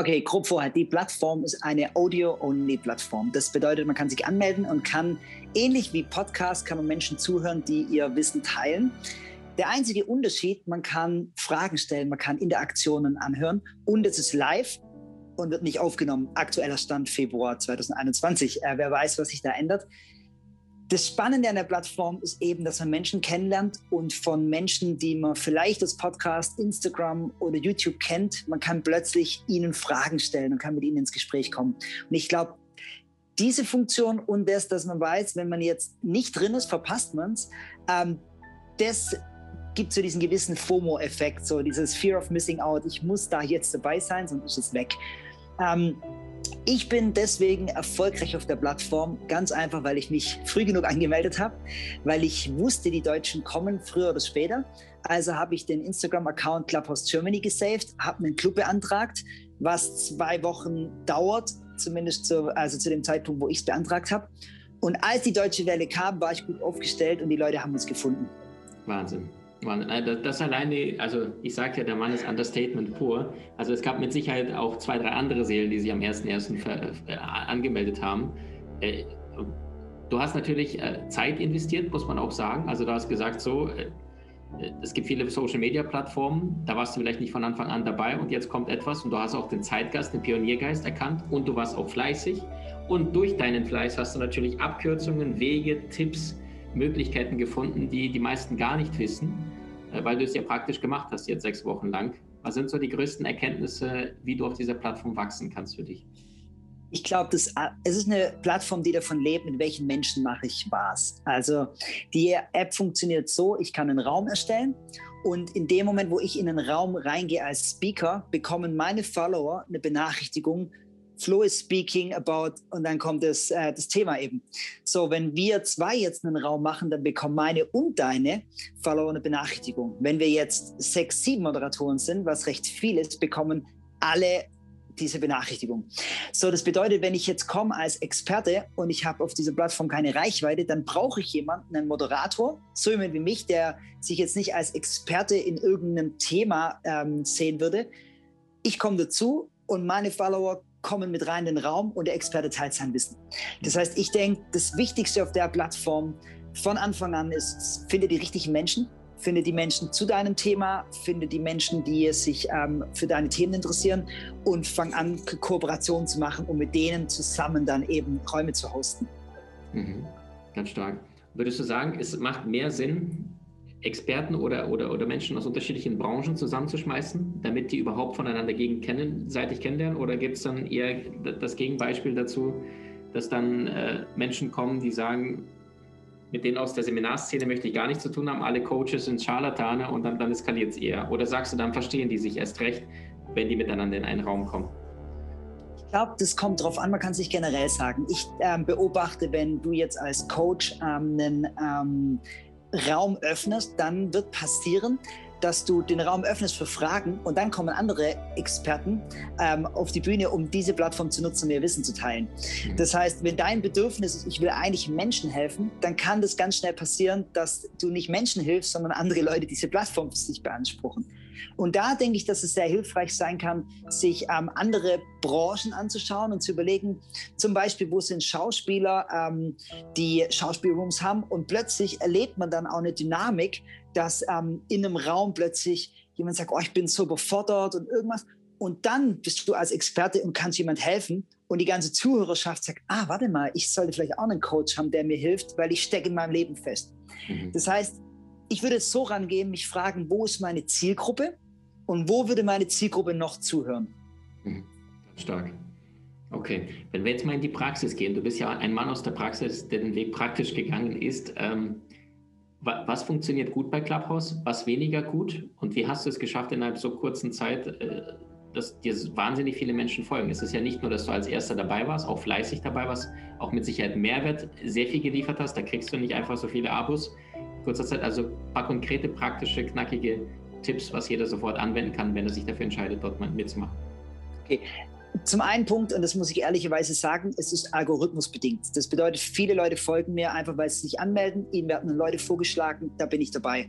Okay, grob vorher. Die Plattform ist eine Audio-Only-Plattform. Das bedeutet, man kann sich anmelden und kann, ähnlich wie Podcast, kann man Menschen zuhören, die ihr Wissen teilen. Der einzige Unterschied, man kann Fragen stellen, man kann Interaktionen anhören und es ist live und wird nicht aufgenommen. Aktueller Stand Februar 2021. Äh, wer weiß, was sich da ändert. Das Spannende an der Plattform ist eben, dass man Menschen kennenlernt und von Menschen, die man vielleicht aus Podcast, Instagram oder YouTube kennt, man kann plötzlich ihnen Fragen stellen und kann mit ihnen ins Gespräch kommen. Und ich glaube, diese Funktion und das, dass man weiß, wenn man jetzt nicht drin ist, verpasst man es, ähm, das gibt so diesen gewissen FOMO-Effekt, so dieses Fear of Missing Out. Ich muss da jetzt dabei sein, sonst ist es weg. Ähm, ich bin deswegen erfolgreich auf der Plattform, ganz einfach, weil ich mich früh genug angemeldet habe, weil ich wusste, die Deutschen kommen früher oder später. Also habe ich den Instagram-Account Clubhouse Germany gesaved, habe einen Club beantragt, was zwei Wochen dauert, zumindest zu, also zu dem Zeitpunkt, wo ich es beantragt habe. Und als die deutsche Welle kam, war ich gut aufgestellt und die Leute haben uns gefunden. Wahnsinn. Das alleine, also ich sage ja, der Mann ist Understatement pur. Also es gab mit Sicherheit auch zwei, drei andere Seelen, die sich am 1.1. Äh, angemeldet haben. Äh, du hast natürlich äh, Zeit investiert, muss man auch sagen. Also du hast gesagt, so, es gibt viele Social-Media-Plattformen, da warst du vielleicht nicht von Anfang an dabei und jetzt kommt etwas und du hast auch den Zeitgeist, den Pioniergeist erkannt und du warst auch fleißig. Und durch deinen Fleiß hast du natürlich Abkürzungen, Wege, Tipps, Möglichkeiten gefunden, die die meisten gar nicht wissen, äh, weil du es ja praktisch gemacht hast jetzt sechs Wochen lang. Was sind so die größten Erkenntnisse, wie du auf dieser Plattform wachsen kannst für dich? Ich glaube, es ist eine Plattform, die davon lebt, mit welchen Menschen mache ich was. Also die App funktioniert so, ich kann einen Raum erstellen und in dem Moment, wo ich in einen Raum reingehe als Speaker, bekommen meine Follower eine Benachrichtigung, Flo is speaking about und dann kommt das, äh, das Thema eben. So, wenn wir zwei jetzt einen Raum machen, dann bekommen meine und deine Follower eine Benachrichtigung. Wenn wir jetzt sechs, sieben Moderatoren sind, was recht viel ist, bekommen alle diese Benachrichtigung. So, das bedeutet, wenn ich jetzt komme als Experte und ich habe auf dieser Plattform keine Reichweite, dann brauche ich jemanden, einen Moderator, so jemand wie mich, der sich jetzt nicht als Experte in irgendeinem Thema ähm, sehen würde. Ich komme dazu und meine Follower kommen mit rein in den Raum und der Experte teilt sein Wissen. Das heißt, ich denke, das Wichtigste auf der Plattform von Anfang an ist, finde die richtigen Menschen, finde die Menschen zu deinem Thema, finde die Menschen, die sich ähm, für deine Themen interessieren und fang an, Kooperationen zu machen, um mit denen zusammen dann eben Räume zu hosten. Mhm. Ganz stark. Würdest du sagen, es macht mehr Sinn, Experten oder, oder, oder Menschen aus unterschiedlichen Branchen zusammenzuschmeißen, damit die überhaupt voneinander gegenseitig kennenlernen? Oder gibt es dann eher das Gegenbeispiel dazu, dass dann äh, Menschen kommen, die sagen, mit denen aus der Seminarszene möchte ich gar nichts zu tun haben, alle Coaches sind Scharlatane und dann, dann eskaliert es eher? Oder sagst du, dann verstehen die sich erst recht, wenn die miteinander in einen Raum kommen? Ich glaube, das kommt drauf an, man kann es nicht generell sagen. Ich ähm, beobachte, wenn du jetzt als Coach ähm, einen ähm, Raum öffnest, dann wird passieren, dass du den Raum öffnest für Fragen und dann kommen andere Experten ähm, auf die Bühne, um diese Plattform zu nutzen, um ihr Wissen zu teilen. Mhm. Das heißt, wenn dein Bedürfnis ist, ich will eigentlich Menschen helfen, dann kann das ganz schnell passieren, dass du nicht Menschen hilfst, sondern andere Leute diese Plattform für sich beanspruchen. Und da denke ich, dass es sehr hilfreich sein kann, sich ähm, andere Branchen anzuschauen und zu überlegen, zum Beispiel, wo sind Schauspieler, ähm, die Schauspielrooms haben und plötzlich erlebt man dann auch eine Dynamik, dass ähm, in einem Raum plötzlich jemand sagt, oh, ich bin so befordert und irgendwas. Und dann bist du als Experte und kannst jemand helfen. Und die ganze Zuhörerschaft sagt, ah, warte mal, ich sollte vielleicht auch einen Coach haben, der mir hilft, weil ich stecke in meinem Leben fest. Mhm. Das heißt, ich würde so rangehen, mich fragen, wo ist meine Zielgruppe und wo würde meine Zielgruppe noch zuhören? Mhm. Stark. Okay, wenn wir jetzt mal in die Praxis gehen, du bist ja ein Mann aus der Praxis, der den Weg praktisch gegangen ist. Ähm, was funktioniert gut bei Clubhouse, was weniger gut und wie hast du es geschafft, innerhalb so kurzen Zeit äh, dass dir wahnsinnig viele Menschen folgen. Es ist ja nicht nur, dass du als Erster dabei warst, auch fleißig dabei warst, auch mit Sicherheit Mehrwert sehr viel geliefert hast. Da kriegst du nicht einfach so viele Abos kurzer Zeit. Also ein paar konkrete, praktische, knackige Tipps, was jeder sofort anwenden kann, wenn er sich dafür entscheidet, dort mal mitzumachen. Okay. Zum einen Punkt, und das muss ich ehrlicherweise sagen, es ist algorithmusbedingt. Das bedeutet, viele Leute folgen mir einfach, weil sie sich anmelden. Ihnen werden Leute vorgeschlagen, da bin ich dabei.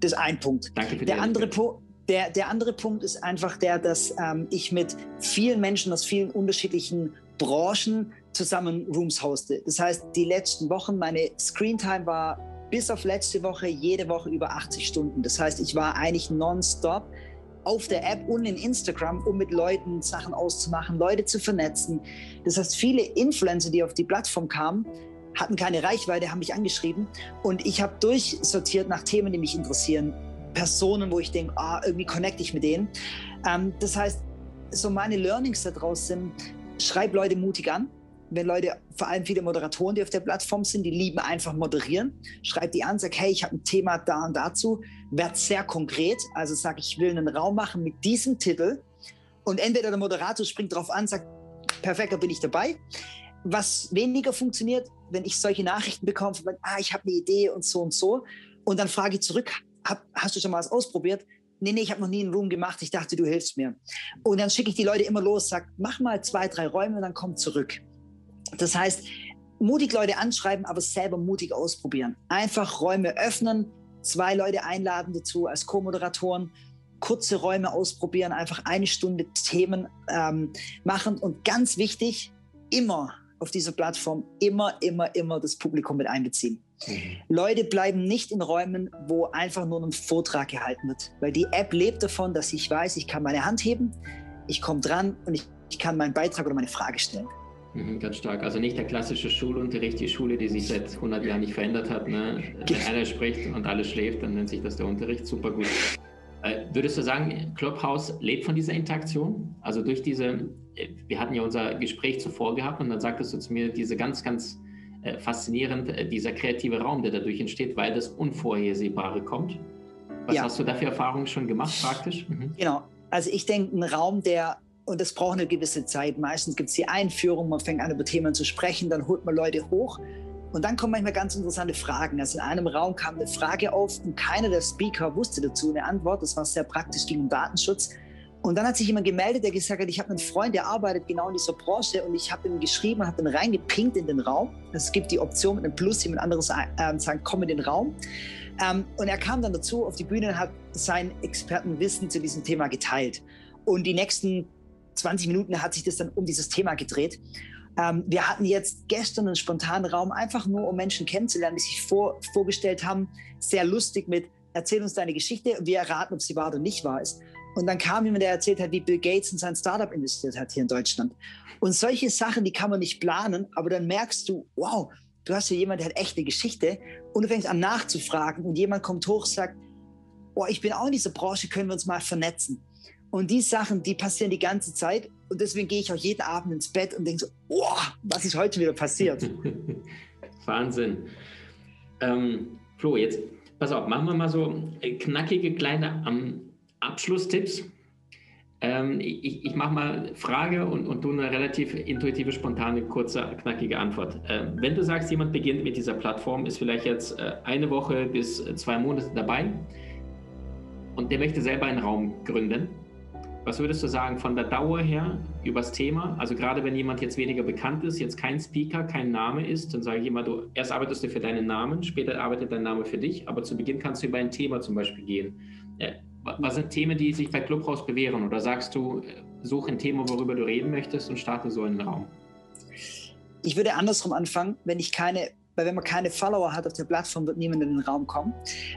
Das ist ein Punkt. Danke für der andere Punkt. Der, der andere Punkt ist einfach der, dass ähm, ich mit vielen Menschen aus vielen unterschiedlichen Branchen zusammen Rooms hoste. Das heißt, die letzten Wochen, meine Screentime war bis auf letzte Woche jede Woche über 80 Stunden. Das heißt, ich war eigentlich nonstop auf der App und in Instagram, um mit Leuten Sachen auszumachen, Leute zu vernetzen. Das heißt, viele Influencer, die auf die Plattform kamen, hatten keine Reichweite, haben mich angeschrieben und ich habe durchsortiert nach Themen, die mich interessieren. Personen, wo ich denke, ah, irgendwie connecte ich mit denen. Ähm, das heißt, so meine Learnings daraus sind, schreib Leute mutig an. Wenn Leute, vor allem viele Moderatoren, die auf der Plattform sind, die lieben einfach moderieren. Schreib die an, sag, hey, ich habe ein Thema da und dazu. Werd sehr konkret. Also sag, ich will einen Raum machen mit diesem Titel. Und entweder der Moderator springt drauf an, sagt, perfekt, da bin ich dabei. Was weniger funktioniert, wenn ich solche Nachrichten bekomme, von, ah, ich habe eine Idee und so und so. Und dann frage ich zurück, hab, hast du schon mal was ausprobiert? Nee, nee, ich habe noch nie einen Room gemacht. Ich dachte, du hilfst mir. Und dann schicke ich die Leute immer los, sag, mach mal zwei, drei Räume und dann komm zurück. Das heißt, mutig Leute anschreiben, aber selber mutig ausprobieren. Einfach Räume öffnen, zwei Leute einladen dazu als Co-Moderatoren, kurze Räume ausprobieren, einfach eine Stunde Themen ähm, machen und ganz wichtig, immer auf dieser Plattform immer, immer, immer das Publikum mit einbeziehen. Mhm. Leute bleiben nicht in Räumen, wo einfach nur ein Vortrag gehalten wird, weil die App lebt davon, dass ich weiß, ich kann meine Hand heben, ich komme dran und ich, ich kann meinen Beitrag oder meine Frage stellen. Mhm, ganz stark. Also nicht der klassische Schulunterricht, die Schule, die sich seit 100 Jahren nicht verändert hat. Ne? Wenn einer spricht und alles schläft, dann nennt sich das der Unterricht. Super gut. Äh, würdest du sagen, Clubhouse lebt von dieser Interaktion? Also durch diese, äh, wir hatten ja unser Gespräch zuvor gehabt und dann sagtest du zu mir, diese ganz, ganz äh, faszinierend, äh, dieser kreative Raum, der dadurch entsteht, weil das Unvorhersehbare kommt. Was ja. hast du da für Erfahrungen schon gemacht praktisch? Mhm. Genau. Also ich denke, ein Raum, der, und das braucht eine gewisse Zeit. Meistens gibt es die Einführung, man fängt an, über Themen zu sprechen, dann holt man Leute hoch. Und dann kommen manchmal ganz interessante Fragen. Also in einem Raum kam eine Frage auf und keiner der Speaker wusste dazu eine Antwort. Das war sehr praktisch, um Datenschutz. Und dann hat sich jemand gemeldet, der gesagt hat, ich habe einen Freund, der arbeitet genau in dieser Branche und ich habe ihm geschrieben, habe ihn reingepinkt in den Raum. Es gibt die Option mit einem Plus, jemand anderes äh, sagen, komm in den Raum. Ähm, und er kam dann dazu auf die Bühne und hat sein Expertenwissen zu diesem Thema geteilt. Und die nächsten 20 Minuten hat sich das dann um dieses Thema gedreht. Ähm, wir hatten jetzt gestern einen spontanen Raum, einfach nur um Menschen kennenzulernen, die sich vor, vorgestellt haben. Sehr lustig mit, erzähl uns deine Geschichte und wir erraten, ob sie wahr oder nicht wahr ist. Und dann kam jemand, der erzählt hat, wie Bill Gates in sein Startup investiert hat hier in Deutschland. Und solche Sachen, die kann man nicht planen, aber dann merkst du, wow, du hast hier jemand, der hat echt eine Geschichte und du fängst an nachzufragen und jemand kommt hoch und sagt, oh, ich bin auch in dieser Branche, können wir uns mal vernetzen. Und die Sachen, die passieren die ganze Zeit und deswegen gehe ich auch jeden Abend ins Bett und denke so, oh, was ist heute wieder passiert? Wahnsinn. Ähm, Flo, jetzt pass auf, machen wir mal so knackige kleine am Abschlusstipps. Ähm, ich, ich mache mal Frage und, und du eine relativ intuitive, spontane, kurze, knackige Antwort. Ähm, wenn du sagst, jemand beginnt mit dieser Plattform, ist vielleicht jetzt äh, eine Woche bis zwei Monate dabei und der möchte selber einen Raum gründen. Was würdest du sagen von der Dauer her übers Thema? Also gerade wenn jemand jetzt weniger bekannt ist, jetzt kein Speaker, kein Name ist, dann sage ich immer, du erst arbeitest du für deinen Namen, später arbeitet dein Name für dich, aber zu Beginn kannst du über ein Thema zum Beispiel gehen. Äh, was sind Themen, die sich bei Clubhouse bewähren? Oder sagst du, such ein Thema, worüber du reden möchtest und starte so einen Raum? Ich würde andersrum anfangen, wenn ich keine, weil wenn man keine Follower hat auf der Plattform, wird niemand in den Raum kommen.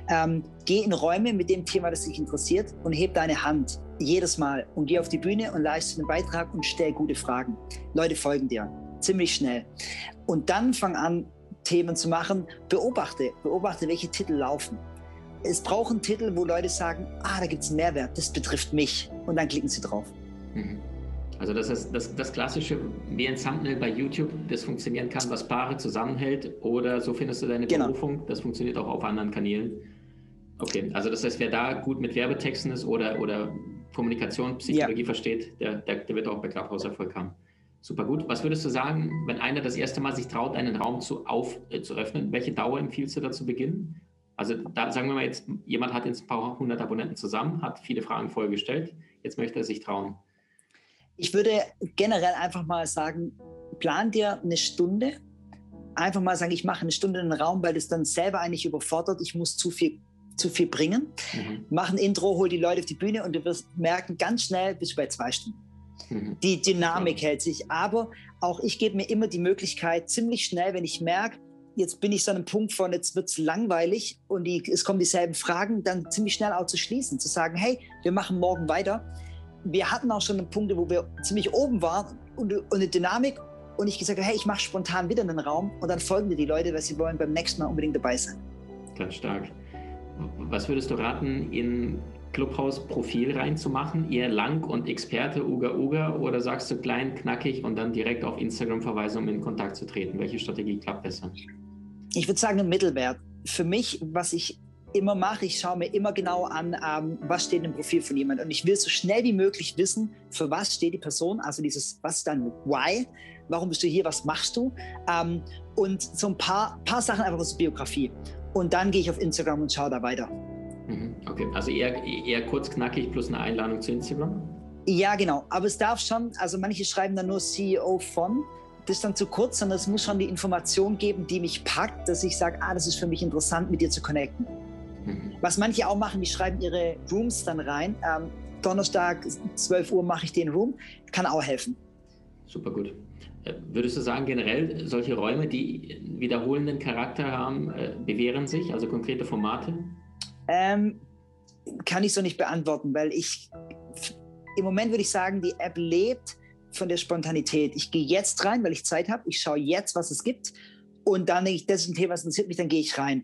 Ähm, geh in Räume mit dem Thema, das dich interessiert und heb deine Hand jedes Mal und geh auf die Bühne und leiste einen Beitrag und stell gute Fragen. Leute folgen dir ziemlich schnell. Und dann fang an, Themen zu machen. Beobachte, beobachte, welche Titel laufen es braucht einen Titel, wo Leute sagen, ah, da gibt es einen Mehrwert, das betrifft mich. Und dann klicken sie drauf. Mhm. Also das ist das, das klassische, wie ein Thumbnail bei YouTube, das funktionieren kann, was Paare zusammenhält. Oder so findest du deine genau. Berufung, das funktioniert auch auf anderen Kanälen. Okay, also das heißt, wer da gut mit Werbetexten ist oder, oder Kommunikation, Psychologie ja. versteht, der, der, der, wird auch bei Clubhouse Erfolg haben. Super gut. Was würdest du sagen, wenn einer das erste Mal sich traut, einen Raum zu, auf, äh, zu öffnen? Welche Dauer empfiehlst du da zu beginnen? Also da sagen wir mal jetzt, jemand hat jetzt ein paar hundert Abonnenten zusammen, hat viele Fragen vorher gestellt, jetzt möchte er sich trauen. Ich würde generell einfach mal sagen, plan dir eine Stunde. Einfach mal sagen, ich mache eine Stunde in den Raum, weil das dann selber eigentlich überfordert. Ich muss zu viel, zu viel bringen. Mhm. Mach ein Intro, hol die Leute auf die Bühne und du wirst merken, ganz schnell bist du bei zwei Stunden. Mhm. Die Dynamik ja. hält sich. Aber auch ich gebe mir immer die Möglichkeit, ziemlich schnell, wenn ich merke, jetzt bin ich so an einem Punkt von, jetzt wird es langweilig und die, es kommen dieselben Fragen, dann ziemlich schnell auch zu schließen, zu sagen, hey, wir machen morgen weiter. Wir hatten auch schon Punkte, wo wir ziemlich oben waren und, und eine Dynamik und ich gesagt habe, hey, ich mache spontan wieder einen Raum und dann folgen dir die Leute, weil sie wollen beim nächsten Mal unbedingt dabei sein. Ganz stark. Was würdest du raten, in Clubhouse-Profil reinzumachen? Eher lang und Experte, Uga Uga oder sagst du klein, knackig und dann direkt auf Instagram verweisen, um in Kontakt zu treten? Welche Strategie klappt besser? ich würde sagen, ein Mittelwert. Für mich, was ich immer mache, ich schaue mir immer genau an, ähm, was steht im Profil von jemand. Und ich will so schnell wie möglich wissen, für was steht die Person, also dieses, was ist dein Why, warum bist du hier, was machst du? Ähm, und so ein paar, paar Sachen einfach aus der Biografie. Und dann gehe ich auf Instagram und schaue da weiter. Mhm, okay, also eher, eher kurz knackig plus eine Einladung zu Instagram? Ja, genau. Aber es darf schon, also manche schreiben dann nur CEO von das ist dann zu kurz, sondern es muss schon die Information geben, die mich packt, dass ich sage, ah, das ist für mich interessant, mit dir zu connecten. Was manche auch machen, die schreiben ihre Rooms dann rein. Ähm, Donnerstag, 12 Uhr mache ich den Room, kann auch helfen. Super gut. Äh, würdest du sagen, generell solche Räume, die wiederholenden Charakter haben, äh, bewähren sich, also konkrete Formate? Ähm, kann ich so nicht beantworten, weil ich im Moment würde ich sagen, die App lebt von der Spontanität. Ich gehe jetzt rein, weil ich Zeit habe. Ich schaue jetzt, was es gibt. Und dann denke ich, das ist ein Thema, was interessiert mich, dann gehe ich rein.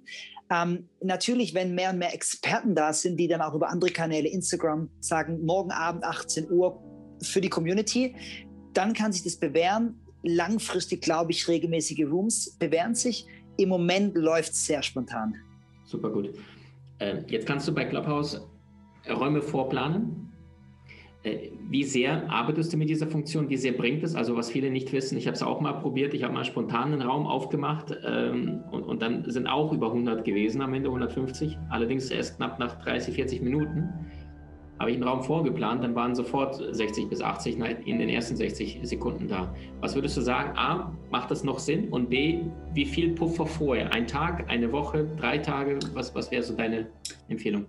Ähm, natürlich, wenn mehr und mehr Experten da sind, die dann auch über andere Kanäle, Instagram, sagen, morgen Abend 18 Uhr für die Community, dann kann sich das bewähren. Langfristig, glaube ich, regelmäßige Rooms bewähren sich. Im Moment läuft es sehr spontan. Super gut. Äh, jetzt kannst du bei Clubhouse Räume vorplanen. Äh, wie sehr arbeitest du mit dieser Funktion? Wie sehr bringt es? Also was viele nicht wissen, ich habe es auch mal probiert, ich habe mal spontan einen Raum aufgemacht ähm, und, und, dann sind auch über 100 gewesen, am Ende 150, allerdings erst knapp nach 30, 40 Minuten. Habe ich einen Raum vorgeplant, dann waren sofort 60 bis 80 in den ersten 60 Sekunden da. Was würdest du sagen? A, macht das noch Sinn? Und B, wie viel Puffer vorher? Ein Tag, eine Woche, drei Tage? Was, was wäre so deine Empfehlung?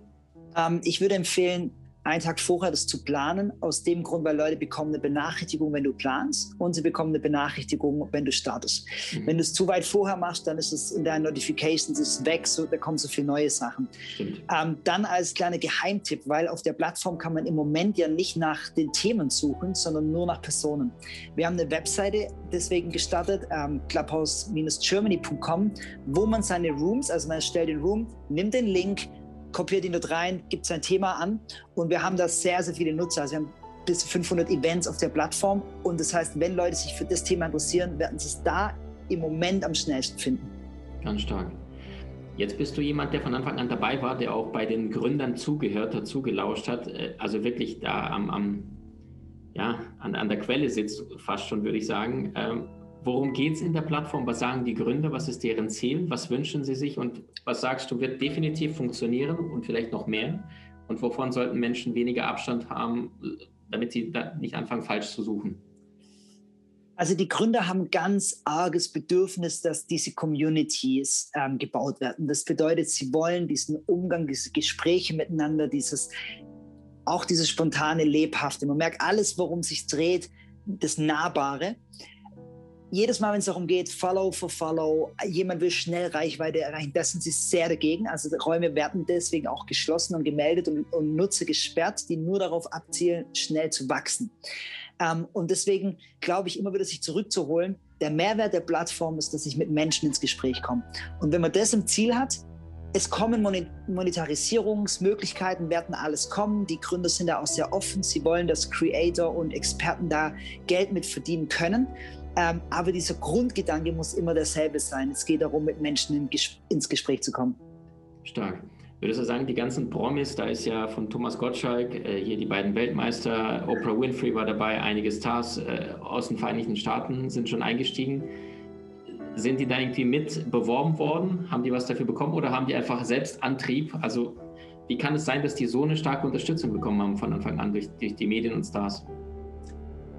Ähm, ich würde empfehlen, einen Tag vorher das zu planen, aus dem Grund, weil Leute bekommen eine Benachrichtigung, wenn du planst und sie bekommen eine Benachrichtigung, wenn du startest. Mhm. Wenn du es zu weit vorher machst, dann ist es in deinen Notifications ist weg, so, da kommen so viele neue Sachen. Ähm, dann als kleiner Geheimtipp, weil auf der Plattform kann man im Moment ja nicht nach den Themen suchen, sondern nur nach Personen. Wir haben eine Webseite deswegen gestartet, ähm, clubhouse-germany.com, wo man seine Rooms, also man erstellt den Room, nimmt den Link, kopiert ihn dort rein, gibt sein Thema an und wir haben da sehr, sehr viele Nutzer. Also wir haben bis zu 500 Events auf der Plattform und das heißt, wenn Leute sich für das Thema interessieren, werden sie es da im Moment am schnellsten finden. Ganz stark. Jetzt bist du jemand, der von Anfang an dabei war, der auch bei den Gründern zugehört hat, zugelauscht hat, äh, also wirklich da am, am ja, an, an der Quelle sitzt, fast schon, würde ich sagen. Worum geht es in der Plattform? Was sagen die Gründer? Was ist deren Ziel? Was wünschen sie sich? Und was sagst du, wird definitiv funktionieren und vielleicht noch mehr? Und wovon sollten Menschen weniger Abstand haben, damit sie nicht anfangen, falsch zu suchen? Also die Gründer haben ganz arges Bedürfnis, dass diese Communities ähm, gebaut werden. Das bedeutet, sie wollen diesen Umgang, diese Gespräche miteinander, dieses auch dieses spontane, lebhafte. Man merkt alles, worum sich dreht, das Nahbare jedes Mal, wenn es darum geht, Follow for Follow, jemand will schnell Reichweite erreichen, da sind sie sehr dagegen. Also Räume werden deswegen auch geschlossen und gemeldet und, und Nutzer gesperrt, die nur darauf abzielen, schnell zu wachsen. Ähm, und deswegen glaube ich immer wieder, sich zurückzuholen. Der Mehrwert der Plattform ist, dass ich mit Menschen ins Gespräch komme. Und wenn man das im Ziel hat, es kommen Monetarisierungsmöglichkeiten, werden alles kommen. Die Gründer sind da auch sehr offen. Sie wollen, dass Creator und Experten da Geld mit verdienen können. Ähm, aber dieser Grundgedanke muss immer derselbe sein. Es geht darum, mit Menschen in Ges ins Gespräch zu kommen. Stark. Würdest du sagen, die ganzen Promis, da ist ja von Thomas Gottschalk, äh, hier die beiden Weltmeister, Oprah Winfrey war dabei, einige Stars äh, aus den Vereinigten Staaten sind schon eingestiegen. Sind die da irgendwie mit beworben worden? Haben die was dafür bekommen oder haben die einfach selbst Antrieb? Also wie kann es sein, dass die so eine starke Unterstützung bekommen haben von Anfang an durch, durch die Medien und Stars?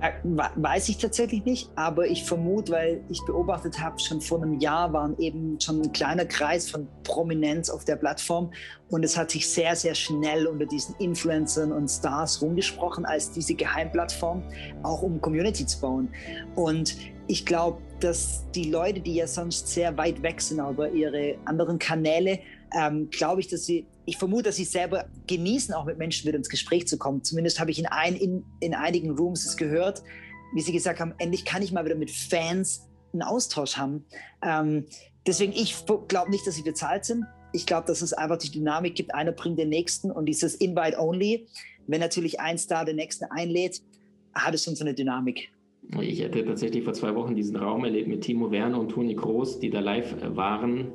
Äh, weiß ich tatsächlich nicht, aber ich vermute, weil ich beobachtet habe, schon vor einem Jahr waren eben schon ein kleiner Kreis von Prominenz auf der Plattform und es hat sich sehr, sehr schnell unter diesen Influencern und Stars rumgesprochen als diese Geheimplattform, auch um Community zu bauen. Und ich glaube, dass die Leute, die ja sonst sehr weit weg sind über ihre anderen Kanäle, ähm, glaube ich, dass sie ich vermute, dass sie selber genießen, auch mit Menschen wieder ins Gespräch zu kommen. Zumindest habe ich in, ein, in, in einigen Rooms es gehört, wie sie gesagt haben, endlich kann ich mal wieder mit Fans einen Austausch haben. Ähm, deswegen, ich glaube nicht, dass sie bezahlt sind. Ich glaube, dass es einfach die Dynamik gibt, einer bringt den nächsten und dieses Invite-Only, wenn natürlich ein Star den nächsten einlädt, hat es schon so eine Dynamik. Ich hatte tatsächlich vor zwei Wochen diesen Raum erlebt mit Timo Werner und Toni Kroos, die da live waren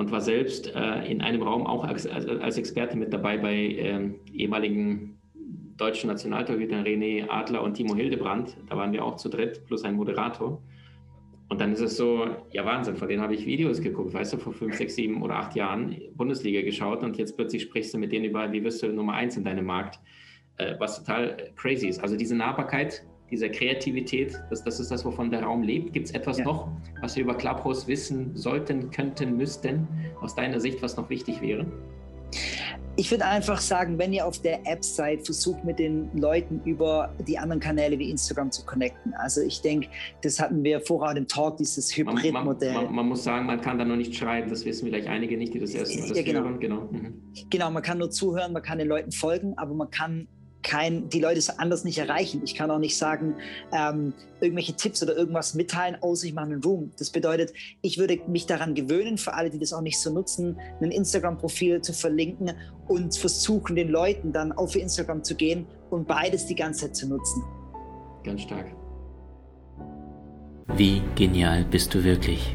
und war selbst äh, in einem Raum auch als, als, Experte mit dabei bei äh, ehemaligen deutschen Nationaltorhütern René Adler und Timo Hildebrand. Da waren wir auch zu dritt, plus ein Moderator. Und dann ist es so, ja Wahnsinn, von denen habe ich Videos geguckt, weißt du, vor fünf, sechs, sieben oder acht Jahren Bundesliga geschaut und jetzt plötzlich sprichst du mit denen über, wie wirst du Nummer eins in deinem Markt, äh, was total crazy ist. Also diese Nahbarkeit dieser Kreativität, das, das ist das, wovon der Raum lebt. Gibt es etwas ja. noch, was wir über Clubhouse wissen sollten, könnten, müssten, aus deiner Sicht, was noch wichtig wäre? Ich würde einfach sagen, wenn ihr auf der App seid, versucht mit den Leuten über die anderen Kanäle wie Instagram zu connecten. Also ich denke, das hatten wir vorher im Talk, dieses Hybridmodell. Man, man, man, muss sagen, man kann da noch nicht schreiben, das wissen vielleicht einige nicht, die das erst ja, das genau. hören. Genau. Mhm. genau, man kann nur zuhören, man kann den Leuten folgen, aber man kann kein, die Leute anders nicht erreichen. Ich kann auch nicht sagen, ähm, irgendwelche Tipps oder irgendwas mitteilen, außer ich mache einen Room. Das bedeutet, ich würde mich daran gewöhnen, für alle, die das auch nicht so nutzen, ein Instagram-Profil zu verlinken und versuchen, den Leuten dann auf Instagram zu gehen und beides die ganze Zeit zu nutzen. Ganz stark. Wie genial bist du wirklich?